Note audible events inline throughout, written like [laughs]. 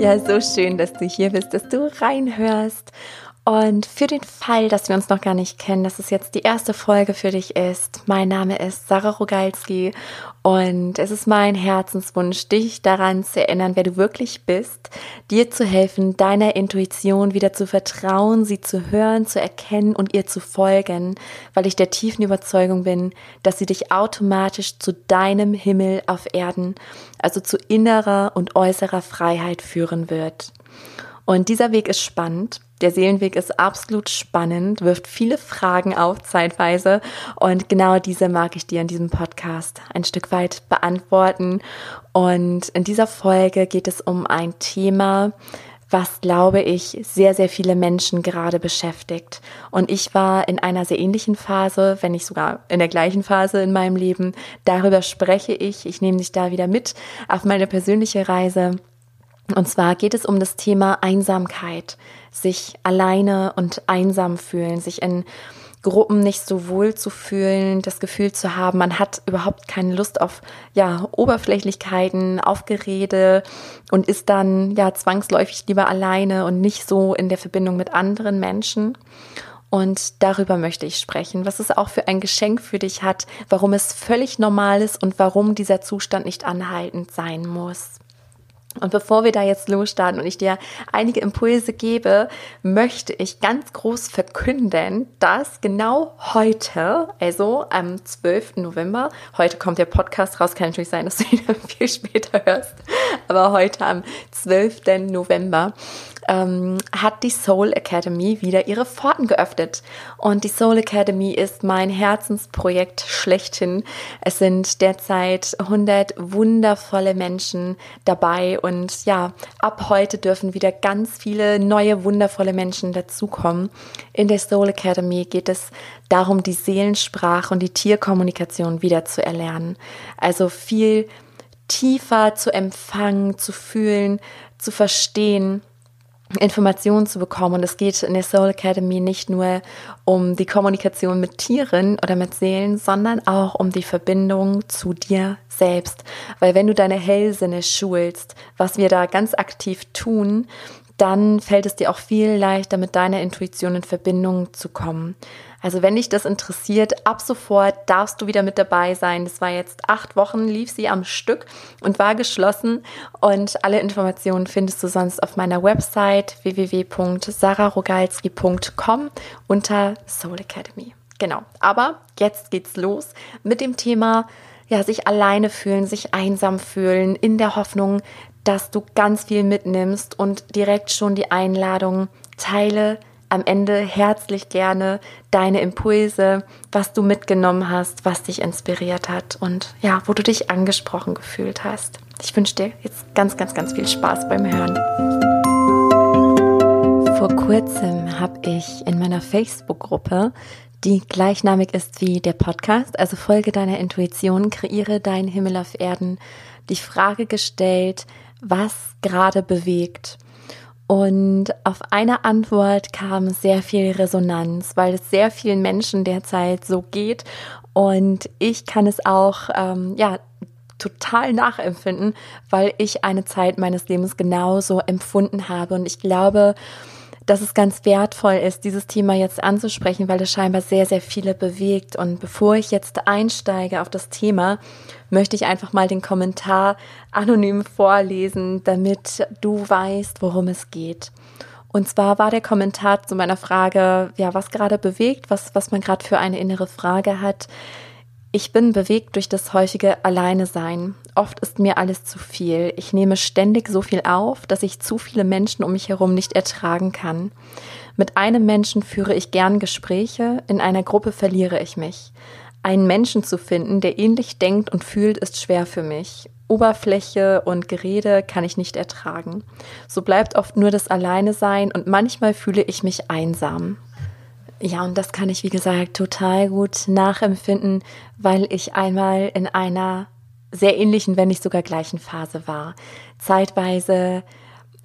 Ja, so schön, dass du hier bist, dass du reinhörst. Und für den Fall, dass wir uns noch gar nicht kennen, dass es jetzt die erste Folge für dich ist, mein Name ist Sarah Rogalski und es ist mein Herzenswunsch, dich daran zu erinnern, wer du wirklich bist, dir zu helfen, deiner Intuition wieder zu vertrauen, sie zu hören, zu erkennen und ihr zu folgen, weil ich der tiefen Überzeugung bin, dass sie dich automatisch zu deinem Himmel auf Erden, also zu innerer und äußerer Freiheit führen wird. Und dieser Weg ist spannend der Seelenweg ist absolut spannend, wirft viele Fragen auf zeitweise und genau diese mag ich dir in diesem Podcast ein Stück weit beantworten. Und in dieser Folge geht es um ein Thema, was, glaube ich, sehr, sehr viele Menschen gerade beschäftigt. Und ich war in einer sehr ähnlichen Phase, wenn nicht sogar in der gleichen Phase in meinem Leben. Darüber spreche ich. Ich nehme dich da wieder mit auf meine persönliche Reise. Und zwar geht es um das Thema Einsamkeit, sich alleine und einsam fühlen, sich in Gruppen nicht so wohl zu fühlen, das Gefühl zu haben, man hat überhaupt keine Lust auf ja Oberflächlichkeiten, auf Gerede und ist dann ja zwangsläufig lieber alleine und nicht so in der Verbindung mit anderen Menschen. Und darüber möchte ich sprechen, was es auch für ein Geschenk für dich hat, warum es völlig normal ist und warum dieser Zustand nicht anhaltend sein muss. Und bevor wir da jetzt losstarten und ich dir einige Impulse gebe, möchte ich ganz groß verkünden, dass genau heute, also am 12. November, heute kommt der Podcast raus, kann natürlich sein, dass du ihn [laughs] viel später hörst, aber heute am 12. November ähm, hat die Soul Academy wieder ihre Pforten geöffnet. Und die Soul Academy ist mein Herzensprojekt schlechthin. Es sind derzeit 100 wundervolle Menschen dabei und ja, ab heute dürfen wieder ganz viele neue wundervolle Menschen dazukommen. In der Soul Academy geht es darum, die Seelensprache und die Tierkommunikation wieder zu erlernen. Also viel tiefer zu empfangen, zu fühlen, zu verstehen Informationen zu bekommen. Und es geht in der Soul Academy nicht nur um die Kommunikation mit Tieren oder mit Seelen, sondern auch um die Verbindung zu dir selbst. Weil wenn du deine Hellsinne schulst, was wir da ganz aktiv tun, dann fällt es dir auch viel leichter, mit deiner Intuition in Verbindung zu kommen. Also wenn dich das interessiert, ab sofort darfst du wieder mit dabei sein. Das war jetzt acht Wochen, lief sie am Stück und war geschlossen. Und alle Informationen findest du sonst auf meiner Website www.sararogalski.com unter Soul Academy. Genau. Aber jetzt geht's los mit dem Thema, ja, sich alleine fühlen, sich einsam fühlen, in der Hoffnung, dass du ganz viel mitnimmst und direkt schon die Einladung teile am Ende herzlich gerne deine Impulse, was du mitgenommen hast, was dich inspiriert hat und ja, wo du dich angesprochen gefühlt hast. Ich wünsche dir jetzt ganz, ganz, ganz viel Spaß beim Hören. Vor kurzem habe ich in meiner Facebook-Gruppe, die gleichnamig ist wie der Podcast, also Folge deiner Intuition, kreiere deinen Himmel auf Erden, die Frage gestellt, was gerade bewegt. Und auf eine Antwort kam sehr viel Resonanz, weil es sehr vielen Menschen derzeit so geht. Und ich kann es auch, ähm, ja, total nachempfinden, weil ich eine Zeit meines Lebens genauso empfunden habe. Und ich glaube, dass es ganz wertvoll ist, dieses Thema jetzt anzusprechen, weil es scheinbar sehr, sehr viele bewegt. Und bevor ich jetzt einsteige auf das Thema, möchte ich einfach mal den Kommentar anonym vorlesen, damit du weißt, worum es geht. Und zwar war der Kommentar zu meiner Frage, ja, was gerade bewegt, was, was man gerade für eine innere Frage hat. Ich bin bewegt durch das häufige Alleinesein. Oft ist mir alles zu viel. Ich nehme ständig so viel auf, dass ich zu viele Menschen um mich herum nicht ertragen kann. Mit einem Menschen führe ich gern Gespräche, in einer Gruppe verliere ich mich. Einen Menschen zu finden, der ähnlich denkt und fühlt, ist schwer für mich. Oberfläche und Gerede kann ich nicht ertragen. So bleibt oft nur das Alleinesein und manchmal fühle ich mich einsam. Ja, und das kann ich, wie gesagt, total gut nachempfinden, weil ich einmal in einer sehr ähnlichen, wenn nicht sogar gleichen Phase war. Zeitweise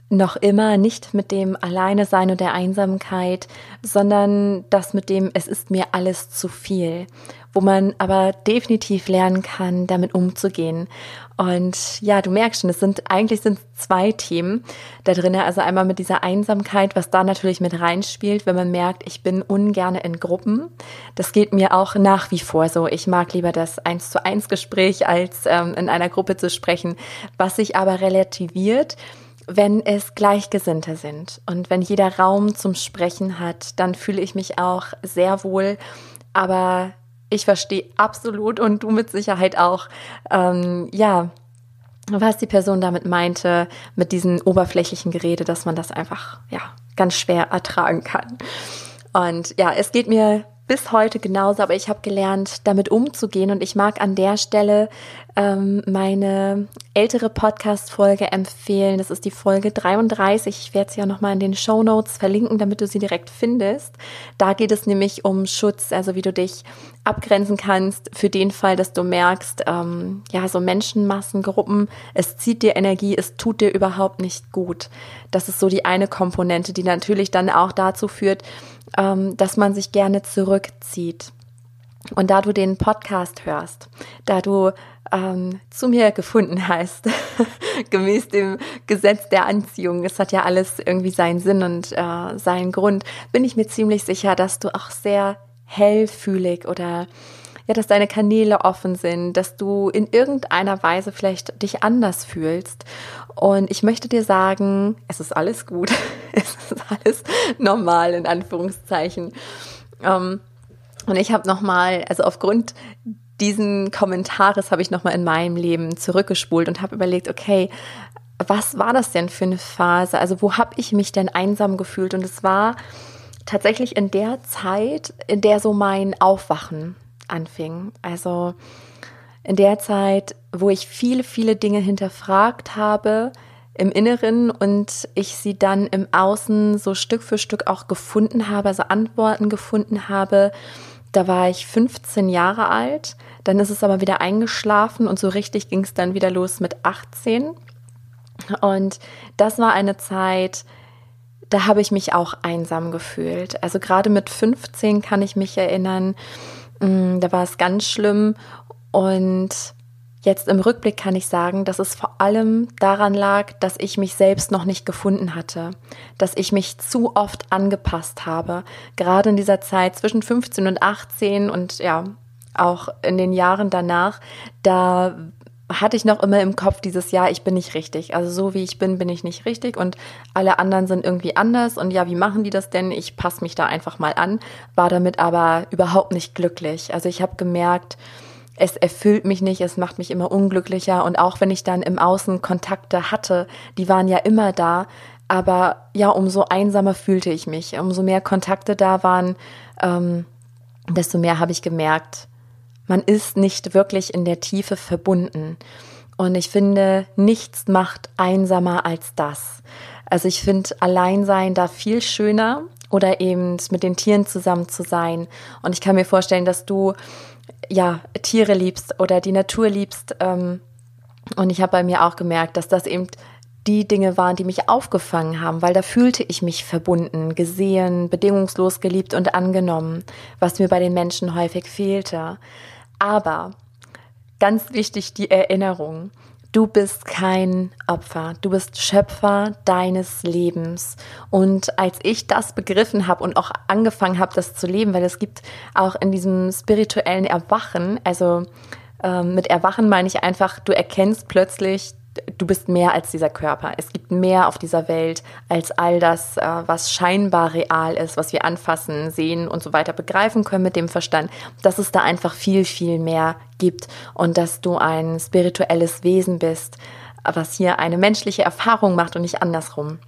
noch immer nicht mit dem Alleine sein und der Einsamkeit, sondern das mit dem, es ist mir alles zu viel, wo man aber definitiv lernen kann, damit umzugehen. Und ja, du merkst schon, es sind eigentlich sind zwei Themen da drin. Also einmal mit dieser Einsamkeit, was da natürlich mit reinspielt, wenn man merkt, ich bin ungerne in Gruppen. Das geht mir auch nach wie vor so. Ich mag lieber das eins zu eins Gespräch, als ähm, in einer Gruppe zu sprechen. Was sich aber relativiert, wenn es Gleichgesinnte sind und wenn jeder Raum zum Sprechen hat, dann fühle ich mich auch sehr wohl. Aber ich verstehe absolut und du mit Sicherheit auch, ähm, ja, was die Person damit meinte, mit diesen oberflächlichen Gerede, dass man das einfach, ja, ganz schwer ertragen kann. Und ja, es geht mir bis heute genauso, aber ich habe gelernt, damit umzugehen und ich mag an der Stelle ähm, meine ältere Podcast-Folge empfehlen. Das ist die Folge 33. Ich werde sie ja nochmal in den Show Notes verlinken, damit du sie direkt findest. Da geht es nämlich um Schutz, also wie du dich abgrenzen kannst für den Fall, dass du merkst, ähm, ja, so Menschenmassen, Gruppen, es zieht dir Energie, es tut dir überhaupt nicht gut. Das ist so die eine Komponente, die natürlich dann auch dazu führt, ähm, dass man sich gerne zurückzieht. Und da du den Podcast hörst, da du ähm, zu mir gefunden [laughs] hast, gemäß dem Gesetz der Anziehung, es hat ja alles irgendwie seinen Sinn und äh, seinen Grund, bin ich mir ziemlich sicher, dass du auch sehr hellfühlig oder ja, dass deine Kanäle offen sind, dass du in irgendeiner Weise vielleicht dich anders fühlst. Und ich möchte dir sagen, es ist alles gut. [laughs] es ist alles normal, in Anführungszeichen. Ähm, und ich habe nochmal, also aufgrund diesen Kommentares habe ich nochmal in meinem Leben zurückgespult und habe überlegt, okay, was war das denn für eine Phase? Also wo habe ich mich denn einsam gefühlt? Und es war tatsächlich in der Zeit, in der so mein Aufwachen anfing. Also in der Zeit, wo ich viele, viele Dinge hinterfragt habe im Inneren und ich sie dann im Außen so Stück für Stück auch gefunden habe, also Antworten gefunden habe. Da war ich 15 Jahre alt, dann ist es aber wieder eingeschlafen und so richtig ging es dann wieder los mit 18. Und das war eine Zeit, da habe ich mich auch einsam gefühlt. Also gerade mit 15 kann ich mich erinnern, mm, da war es ganz schlimm. Und jetzt im Rückblick kann ich sagen, dass es vor allem daran lag, dass ich mich selbst noch nicht gefunden hatte, dass ich mich zu oft angepasst habe. Gerade in dieser Zeit zwischen 15 und 18 und ja, auch in den Jahren danach, da hatte ich noch immer im Kopf dieses Jahr, ich bin nicht richtig. Also so wie ich bin, bin ich nicht richtig und alle anderen sind irgendwie anders und ja, wie machen die das denn? Ich passe mich da einfach mal an, war damit aber überhaupt nicht glücklich. Also ich habe gemerkt, es erfüllt mich nicht, es macht mich immer unglücklicher und auch wenn ich dann im Außen Kontakte hatte, die waren ja immer da, aber ja, umso einsamer fühlte ich mich, umso mehr Kontakte da waren, ähm, desto mehr habe ich gemerkt, man ist nicht wirklich in der Tiefe verbunden. Und ich finde, nichts macht einsamer als das. Also ich finde Alleinsein da viel schöner oder eben mit den Tieren zusammen zu sein. Und ich kann mir vorstellen, dass du ja Tiere liebst oder die Natur liebst. Ähm, und ich habe bei mir auch gemerkt, dass das eben die Dinge waren, die mich aufgefangen haben, weil da fühlte ich mich verbunden, gesehen, bedingungslos geliebt und angenommen, was mir bei den Menschen häufig fehlte. Aber ganz wichtig die Erinnerung. Du bist kein Opfer, du bist Schöpfer deines Lebens. Und als ich das begriffen habe und auch angefangen habe, das zu leben, weil es gibt auch in diesem spirituellen Erwachen, also äh, mit Erwachen meine ich einfach, du erkennst plötzlich, du bist mehr als dieser Körper. Es gibt mehr auf dieser Welt als all das, äh, was scheinbar real ist, was wir anfassen, sehen und so weiter begreifen können mit dem Verstand, dass es da einfach viel, viel mehr gibt und dass du ein spirituelles Wesen bist, was hier eine menschliche Erfahrung macht und nicht andersrum.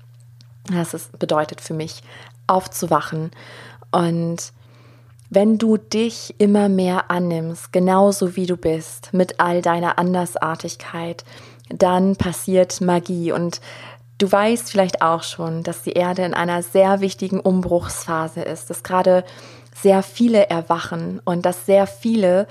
Das bedeutet für mich, aufzuwachen und wenn du dich immer mehr annimmst, genauso wie du bist, mit all deiner Andersartigkeit, dann passiert Magie. Und du weißt vielleicht auch schon, dass die Erde in einer sehr wichtigen Umbruchsphase ist, dass gerade sehr viele erwachen und dass sehr viele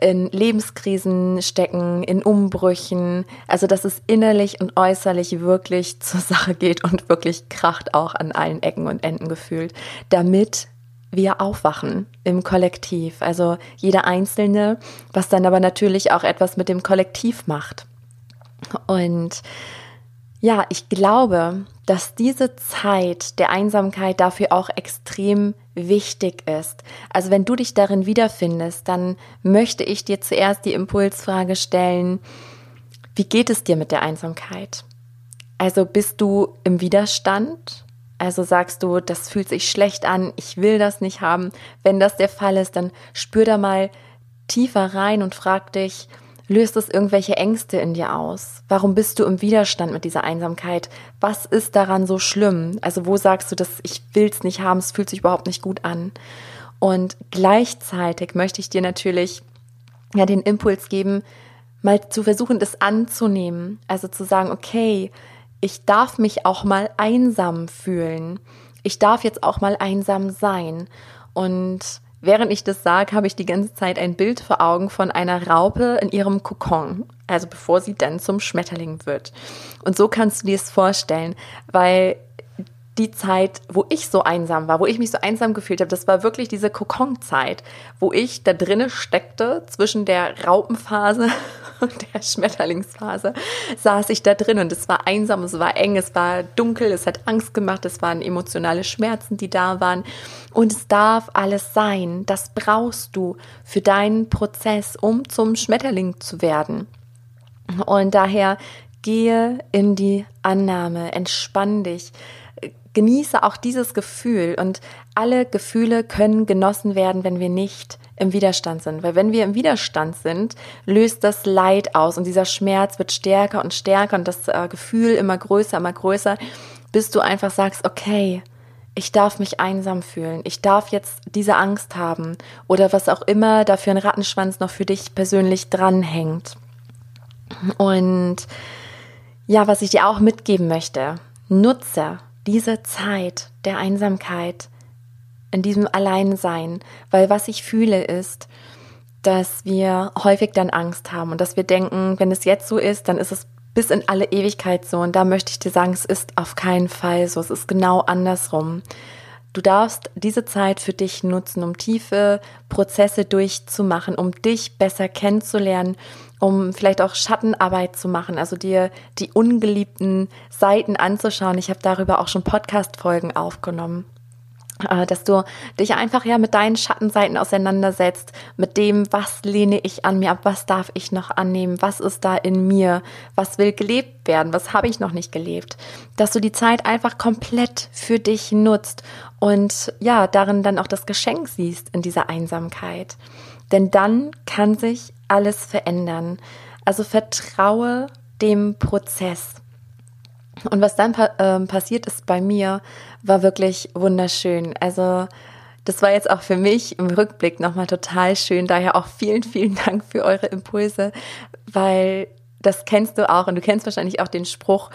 in Lebenskrisen stecken, in Umbrüchen, also dass es innerlich und äußerlich wirklich zur Sache geht und wirklich kracht auch an allen Ecken und Enden gefühlt, damit wir aufwachen im Kollektiv, also jeder Einzelne, was dann aber natürlich auch etwas mit dem Kollektiv macht. Und ja, ich glaube, dass diese Zeit der Einsamkeit dafür auch extrem wichtig ist. Also wenn du dich darin wiederfindest, dann möchte ich dir zuerst die Impulsfrage stellen, wie geht es dir mit der Einsamkeit? Also bist du im Widerstand? Also sagst du, das fühlt sich schlecht an, ich will das nicht haben. Wenn das der Fall ist, dann spür da mal tiefer rein und frag dich, Löst es irgendwelche Ängste in dir aus? Warum bist du im Widerstand mit dieser Einsamkeit? Was ist daran so schlimm? Also wo sagst du, dass ich will's nicht haben, es fühlt sich überhaupt nicht gut an? Und gleichzeitig möchte ich dir natürlich ja den Impuls geben, mal zu versuchen, das anzunehmen. Also zu sagen, okay, ich darf mich auch mal einsam fühlen. Ich darf jetzt auch mal einsam sein. Und Während ich das sage, habe ich die ganze Zeit ein Bild vor Augen von einer Raupe in ihrem Kokon, also bevor sie dann zum Schmetterling wird. Und so kannst du dir es vorstellen, weil die Zeit, wo ich so einsam war, wo ich mich so einsam gefühlt habe, das war wirklich diese Kokon-Zeit, wo ich da drinnen steckte, zwischen der Raupenphase [laughs] der Schmetterlingsphase, saß ich da drin und es war einsam, es war eng, es war dunkel, es hat Angst gemacht, es waren emotionale Schmerzen, die da waren. Und es darf alles sein. Das brauchst du für deinen Prozess, um zum Schmetterling zu werden. Und daher gehe in die Annahme, entspann dich, genieße auch dieses Gefühl und alle Gefühle können genossen werden, wenn wir nicht im Widerstand sind. Weil wenn wir im Widerstand sind, löst das Leid aus und dieser Schmerz wird stärker und stärker und das äh, Gefühl immer größer, immer größer, bis du einfach sagst, okay, ich darf mich einsam fühlen, ich darf jetzt diese Angst haben oder was auch immer da für ein Rattenschwanz noch für dich persönlich dranhängt. Und ja, was ich dir auch mitgeben möchte, nutze diese Zeit der Einsamkeit, in diesem Alleinsein, weil was ich fühle ist, dass wir häufig dann Angst haben und dass wir denken, wenn es jetzt so ist, dann ist es bis in alle Ewigkeit so. Und da möchte ich dir sagen, es ist auf keinen Fall so. Es ist genau andersrum. Du darfst diese Zeit für dich nutzen, um tiefe Prozesse durchzumachen, um dich besser kennenzulernen, um vielleicht auch Schattenarbeit zu machen, also dir die ungeliebten Seiten anzuschauen. Ich habe darüber auch schon Podcast-Folgen aufgenommen. Äh, dass du dich einfach ja mit deinen Schattenseiten auseinandersetzt, mit dem, was lehne ich an mir ab, was darf ich noch annehmen, was ist da in mir, was will gelebt werden, was habe ich noch nicht gelebt, dass du die Zeit einfach komplett für dich nutzt und ja, darin dann auch das Geschenk siehst in dieser Einsamkeit. Denn dann kann sich alles verändern. Also vertraue dem Prozess. Und was dann äh, passiert ist bei mir, war wirklich wunderschön. Also das war jetzt auch für mich im Rückblick nochmal total schön. Daher auch vielen, vielen Dank für eure Impulse, weil das kennst du auch und du kennst wahrscheinlich auch den Spruch,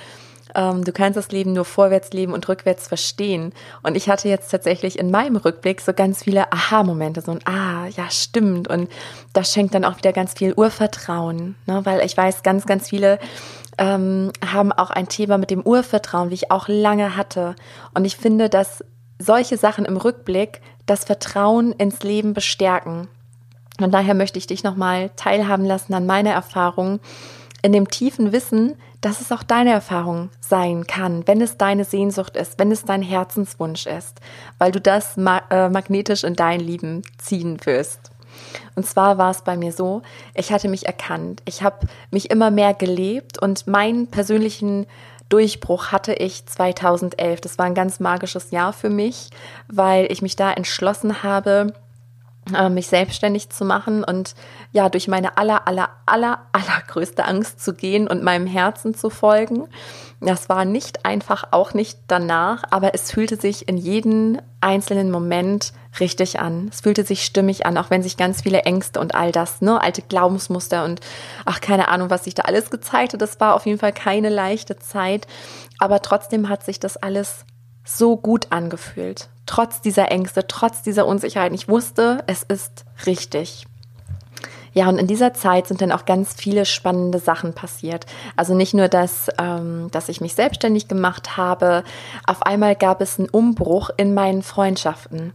ähm, du kannst das Leben nur vorwärts leben und rückwärts verstehen. Und ich hatte jetzt tatsächlich in meinem Rückblick so ganz viele Aha-Momente, so ein Ah, ja, stimmt. Und das schenkt dann auch wieder ganz viel Urvertrauen, ne? weil ich weiß, ganz, ganz viele ähm, haben auch ein Thema mit dem Urvertrauen, wie ich auch lange hatte. Und ich finde, dass solche Sachen im Rückblick das Vertrauen ins Leben bestärken. Und daher möchte ich dich nochmal teilhaben lassen an meiner Erfahrung, in dem tiefen Wissen, dass es auch deine Erfahrung sein kann, wenn es deine Sehnsucht ist, wenn es dein Herzenswunsch ist, weil du das ma äh, magnetisch in dein Leben ziehen wirst. Und zwar war es bei mir so, ich hatte mich erkannt. Ich habe mich immer mehr gelebt und meinen persönlichen Durchbruch hatte ich 2011. Das war ein ganz magisches Jahr für mich, weil ich mich da entschlossen habe, mich selbstständig zu machen und ja, durch meine aller, aller, aller, allergrößte Angst zu gehen und meinem Herzen zu folgen. Das war nicht einfach, auch nicht danach, aber es fühlte sich in jedem einzelnen Moment richtig an. Es fühlte sich stimmig an, auch wenn sich ganz viele Ängste und all das, ne, alte Glaubensmuster und ach, keine Ahnung, was sich da alles gezeigt hat. Das war auf jeden Fall keine leichte Zeit, aber trotzdem hat sich das alles so gut angefühlt. Trotz dieser Ängste, trotz dieser Unsicherheit. Ich wusste, es ist richtig. Ja, und in dieser Zeit sind dann auch ganz viele spannende Sachen passiert. Also nicht nur, dass, ähm, dass ich mich selbstständig gemacht habe, auf einmal gab es einen Umbruch in meinen Freundschaften.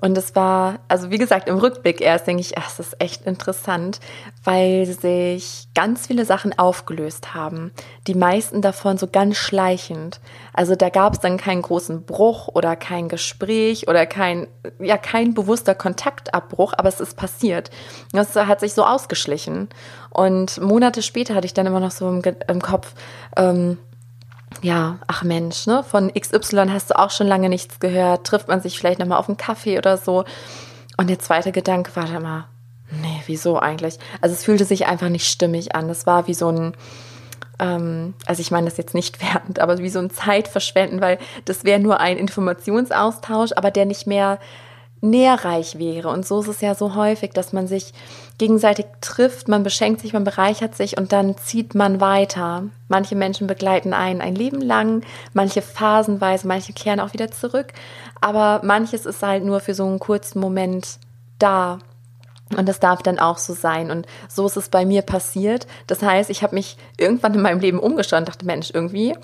Und es war, also wie gesagt, im Rückblick erst denke ich, das ist echt interessant, weil sich ganz viele Sachen aufgelöst haben. Die meisten davon so ganz schleichend. Also da gab es dann keinen großen Bruch oder kein Gespräch oder kein, ja, kein bewusster Kontaktabbruch, aber es ist passiert. Das hat sich so ausgeschlichen. Und Monate später hatte ich dann immer noch so im, im Kopf, ähm, ja, ach Mensch, ne, von XY hast du auch schon lange nichts gehört, trifft man sich vielleicht nochmal auf einen Kaffee oder so. Und der zweite Gedanke war dann immer, nee, wieso eigentlich? Also es fühlte sich einfach nicht stimmig an. Es war wie so ein, ähm, also ich meine das jetzt nicht [laughs] wertend, aber wie so ein Zeitverschwenden, weil das wäre nur ein Informationsaustausch, aber der nicht mehr nährreich wäre. Und so ist es ja so häufig, dass man sich gegenseitig trifft, man beschenkt sich, man bereichert sich und dann zieht man weiter. Manche Menschen begleiten einen ein Leben lang, manche phasenweise, manche kehren auch wieder zurück, aber manches ist halt nur für so einen kurzen Moment da. Und das darf dann auch so sein. Und so ist es bei mir passiert. Das heißt, ich habe mich irgendwann in meinem Leben umgeschaut und dachte, Mensch, irgendwie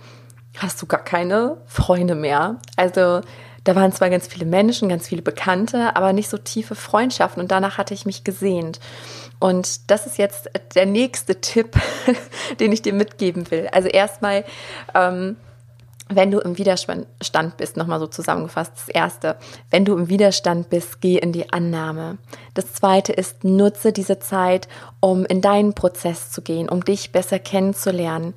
hast du gar keine Freunde mehr. Also da waren zwar ganz viele Menschen, ganz viele Bekannte, aber nicht so tiefe Freundschaften und danach hatte ich mich gesehnt. Und das ist jetzt der nächste Tipp, [laughs] den ich dir mitgeben will. Also erstmal, ähm, wenn du im Widerstand bist, nochmal so zusammengefasst, das erste, wenn du im Widerstand bist, geh in die Annahme. Das zweite ist, nutze diese Zeit, um in deinen Prozess zu gehen, um dich besser kennenzulernen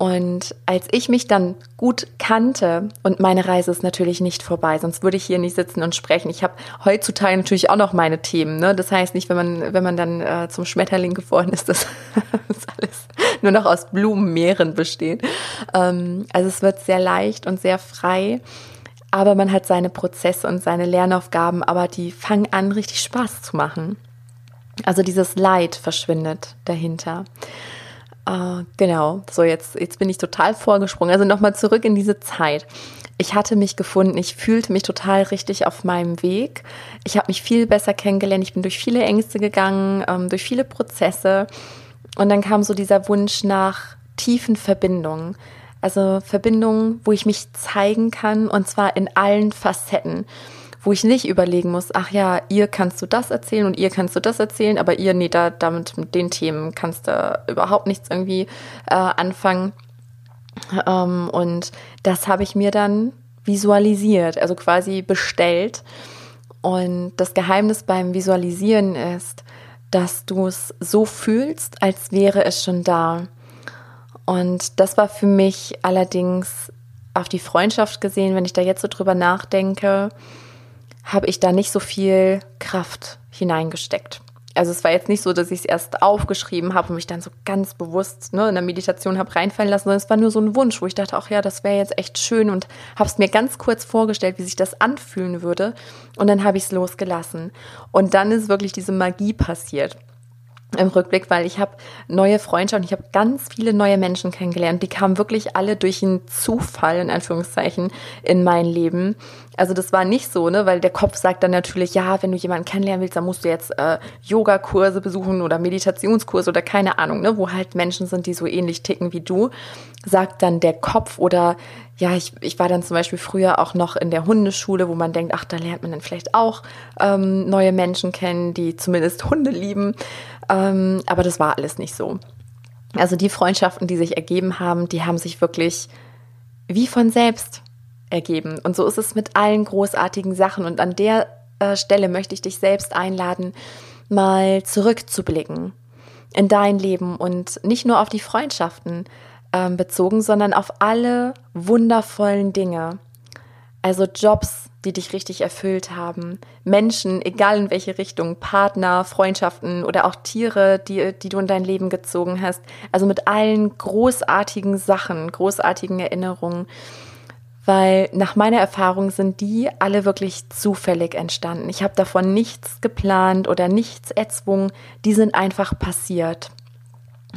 und als ich mich dann gut kannte, und meine Reise ist natürlich nicht vorbei, sonst würde ich hier nicht sitzen und sprechen. Ich habe heutzutage natürlich auch noch meine Themen. Ne? Das heißt nicht, wenn man, wenn man dann äh, zum Schmetterling geworden ist, [laughs] dass das alles nur noch aus Blumenmeeren besteht. Ähm, also es wird sehr leicht und sehr frei. Aber man hat seine Prozesse und seine Lernaufgaben, aber die fangen an, richtig Spaß zu machen. Also dieses Leid verschwindet dahinter. Uh, genau, so jetzt, jetzt bin ich total vorgesprungen. Also nochmal zurück in diese Zeit. Ich hatte mich gefunden, ich fühlte mich total richtig auf meinem Weg. Ich habe mich viel besser kennengelernt, ich bin durch viele Ängste gegangen, ähm, durch viele Prozesse. Und dann kam so dieser Wunsch nach tiefen Verbindungen. Also Verbindungen, wo ich mich zeigen kann und zwar in allen Facetten wo ich nicht überlegen muss, ach ja, ihr kannst du das erzählen und ihr kannst du das erzählen, aber ihr, nee, da, damit mit den Themen kannst du überhaupt nichts irgendwie äh, anfangen. Ähm, und das habe ich mir dann visualisiert, also quasi bestellt. Und das Geheimnis beim Visualisieren ist, dass du es so fühlst, als wäre es schon da. Und das war für mich allerdings auf die Freundschaft gesehen, wenn ich da jetzt so drüber nachdenke, habe ich da nicht so viel Kraft hineingesteckt. Also es war jetzt nicht so, dass ich es erst aufgeschrieben habe und mich dann so ganz bewusst ne, in der Meditation habe reinfallen lassen, sondern es war nur so ein Wunsch, wo ich dachte, ach ja, das wäre jetzt echt schön und habe es mir ganz kurz vorgestellt, wie sich das anfühlen würde und dann habe ich es losgelassen. Und dann ist wirklich diese Magie passiert im Rückblick, weil ich habe neue Freundschaften, ich habe ganz viele neue Menschen kennengelernt. Die kamen wirklich alle durch einen Zufall, in Anführungszeichen, in mein Leben. Also das war nicht so, ne, weil der Kopf sagt dann natürlich, ja, wenn du jemanden kennenlernen willst, dann musst du jetzt äh, Yogakurse besuchen oder Meditationskurse oder keine Ahnung, ne, wo halt Menschen sind, die so ähnlich ticken wie du, sagt dann der Kopf oder ja, ich, ich war dann zum Beispiel früher auch noch in der Hundeschule, wo man denkt, ach, da lernt man dann vielleicht auch ähm, neue Menschen kennen, die zumindest Hunde lieben. Ähm, aber das war alles nicht so. Also die Freundschaften, die sich ergeben haben, die haben sich wirklich wie von selbst ergeben. Und so ist es mit allen großartigen Sachen. Und an der äh, Stelle möchte ich dich selbst einladen, mal zurückzublicken in dein Leben und nicht nur auf die Freundschaften äh, bezogen, sondern auf alle wundervollen Dinge. Also Jobs, die dich richtig erfüllt haben, Menschen, egal in welche Richtung, Partner, Freundschaften oder auch Tiere, die, die du in dein Leben gezogen hast. Also mit allen großartigen Sachen, großartigen Erinnerungen. Weil nach meiner Erfahrung sind die alle wirklich zufällig entstanden. Ich habe davon nichts geplant oder nichts erzwungen. Die sind einfach passiert.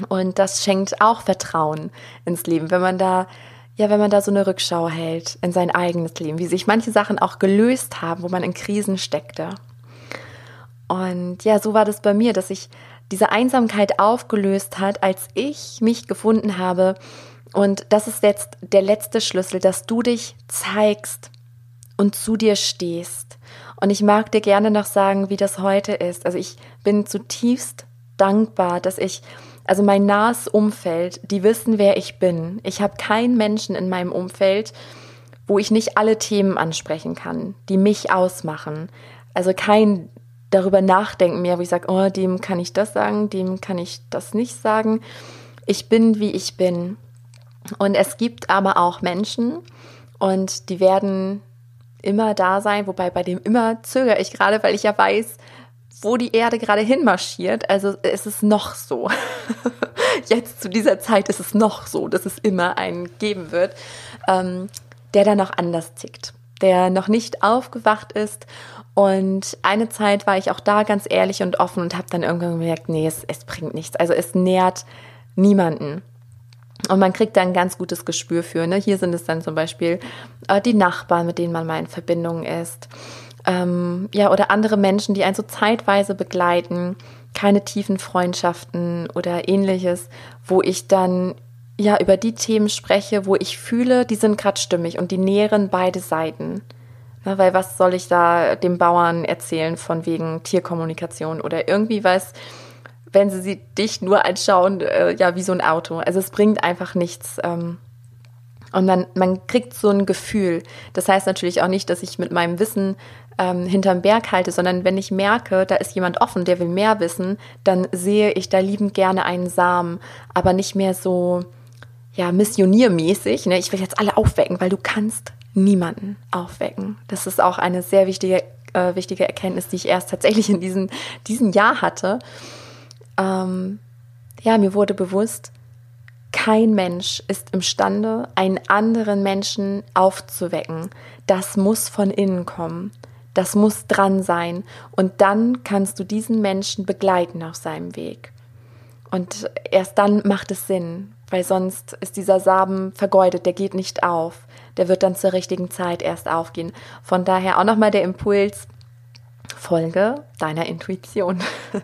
Und das schenkt auch Vertrauen ins Leben, wenn man da ja, wenn man da so eine Rückschau hält in sein eigenes Leben, wie sich manche Sachen auch gelöst haben, wo man in Krisen steckte. Und ja, so war das bei mir, dass sich diese Einsamkeit aufgelöst hat, als ich mich gefunden habe. Und das ist jetzt der letzte Schlüssel, dass du dich zeigst und zu dir stehst Und ich mag dir gerne noch sagen, wie das heute ist. Also ich bin zutiefst dankbar, dass ich, also mein nahes Umfeld, die wissen, wer ich bin. Ich habe keinen Menschen in meinem Umfeld, wo ich nicht alle Themen ansprechen kann, die mich ausmachen. Also kein darüber nachdenken mehr, wo ich sage, oh, dem kann ich das sagen, dem kann ich das nicht sagen. Ich bin, wie ich bin. Und es gibt aber auch Menschen und die werden immer da sein, wobei bei dem immer zögere ich gerade, weil ich ja weiß, wo die Erde gerade hinmarschiert. Also es ist noch so. [laughs] Jetzt zu dieser Zeit ist es noch so, dass es immer einen geben wird, ähm, der dann noch anders tickt, der noch nicht aufgewacht ist. Und eine Zeit war ich auch da ganz ehrlich und offen und habe dann irgendwann gemerkt, nee, es, es bringt nichts. Also es nährt niemanden. Und man kriegt da ein ganz gutes Gespür für. Ne? Hier sind es dann zum Beispiel äh, die Nachbarn, mit denen man mal in Verbindung ist. Ähm, ja, oder andere Menschen, die einen so zeitweise begleiten. Keine tiefen Freundschaften oder ähnliches, wo ich dann ja über die Themen spreche, wo ich fühle, die sind gerade stimmig und die nähren beide Seiten. Na, weil was soll ich da dem Bauern erzählen von wegen Tierkommunikation oder irgendwie was, wenn sie, sie dich nur anschauen, äh, ja, wie so ein Auto. Also es bringt einfach nichts. Ähm, und man, man kriegt so ein Gefühl. Das heißt natürlich auch nicht, dass ich mit meinem Wissen ähm, hinterm Berg halte, sondern wenn ich merke, da ist jemand offen, der will mehr wissen, dann sehe ich da liebend gerne einen Samen, aber nicht mehr so, ja, missioniermäßig. Ne? Ich will jetzt alle aufwecken, weil du kannst niemanden aufwecken. Das ist auch eine sehr wichtige, äh, wichtige Erkenntnis, die ich erst tatsächlich in diesem, diesem Jahr hatte ähm, ja, mir wurde bewusst, kein Mensch ist imstande, einen anderen Menschen aufzuwecken. Das muss von innen kommen. Das muss dran sein. Und dann kannst du diesen Menschen begleiten auf seinem Weg. Und erst dann macht es Sinn, weil sonst ist dieser Samen vergeudet, der geht nicht auf. Der wird dann zur richtigen Zeit erst aufgehen. Von daher auch nochmal der Impuls, folge deiner Intuition. [laughs]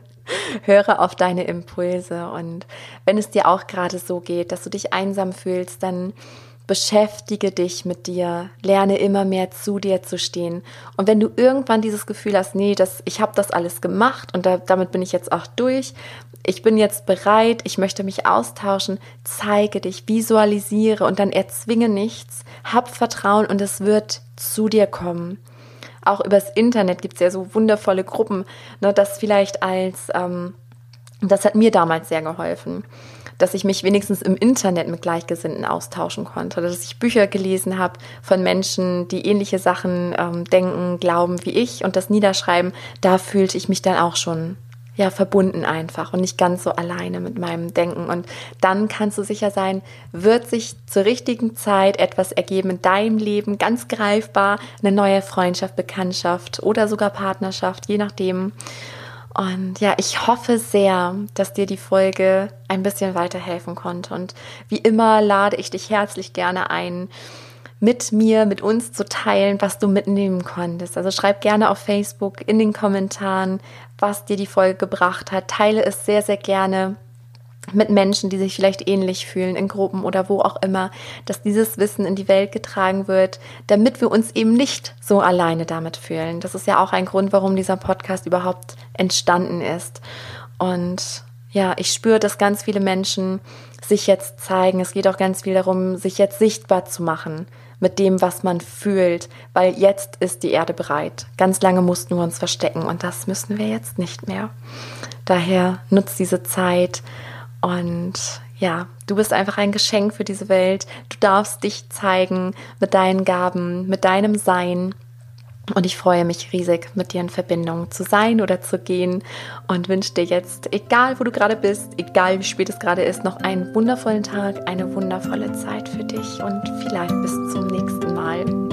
höre auf deine Impulse. Und wenn es dir auch gerade so geht, dass du dich einsam fühlst, dann beschäftige dich mit dir, lerne immer mehr zu dir zu stehen. Und wenn du irgendwann dieses Gefühl hast, nee, das, ich habe das alles gemacht und da, damit bin ich jetzt auch durch, ich bin jetzt bereit, ich möchte mich austauschen, zeige dich, visualisiere und dann erzwinge nichts, hab Vertrauen und es wird zu dir kommen auch übers Internet gibt es ja so wundervolle Gruppen, ne, das vielleicht als, ähm, das hat mir damals sehr geholfen, dass ich mich wenigstens im Internet mit Gleichgesinnten austauschen konnte, dass ich Bücher gelesen habe von Menschen, die ähnliche Sachen ähm, denken, glauben wie ich und das niederschreiben, da fühlte ich mich dann auch schon ja verbunden einfach und nicht ganz so alleine mit meinem Denken. Und dann kannst du sicher sein, wird sich zur richtigen Zeit etwas ergeben in deinem Leben, ganz greifbar, eine neue Freundschaft, Bekanntschaft oder sogar Partnerschaft, je nachdem. Und ja, ich hoffe sehr, dass dir die Folge ein bisschen weiterhelfen konnte. Und wie immer lade ich dich herzlich gerne ein, mit mir, mit uns zu teilen, was du mitnehmen konntest. Also schreib gerne auf Facebook in den Kommentaren, was dir die Folge gebracht hat. Teile es sehr, sehr gerne mit Menschen, die sich vielleicht ähnlich fühlen, in Gruppen oder wo auch immer, dass dieses Wissen in die Welt getragen wird, damit wir uns eben nicht so alleine damit fühlen. Das ist ja auch ein Grund, warum dieser Podcast überhaupt entstanden ist. Und ja, ich spüre, dass ganz viele Menschen sich jetzt zeigen. Es geht auch ganz viel darum, sich jetzt sichtbar zu machen mit dem, was man fühlt, weil jetzt ist die Erde bereit. Ganz lange mussten wir uns verstecken und das müssen wir jetzt nicht mehr. Daher nutzt diese Zeit und ja, du bist einfach ein Geschenk für diese Welt. Du darfst dich zeigen mit deinen Gaben, mit deinem Sein. Und ich freue mich riesig, mit dir in Verbindung zu sein oder zu gehen und wünsche dir jetzt, egal wo du gerade bist, egal wie spät es gerade ist, noch einen wundervollen Tag, eine wundervolle Zeit für dich und vielleicht bis zum nächsten Mal.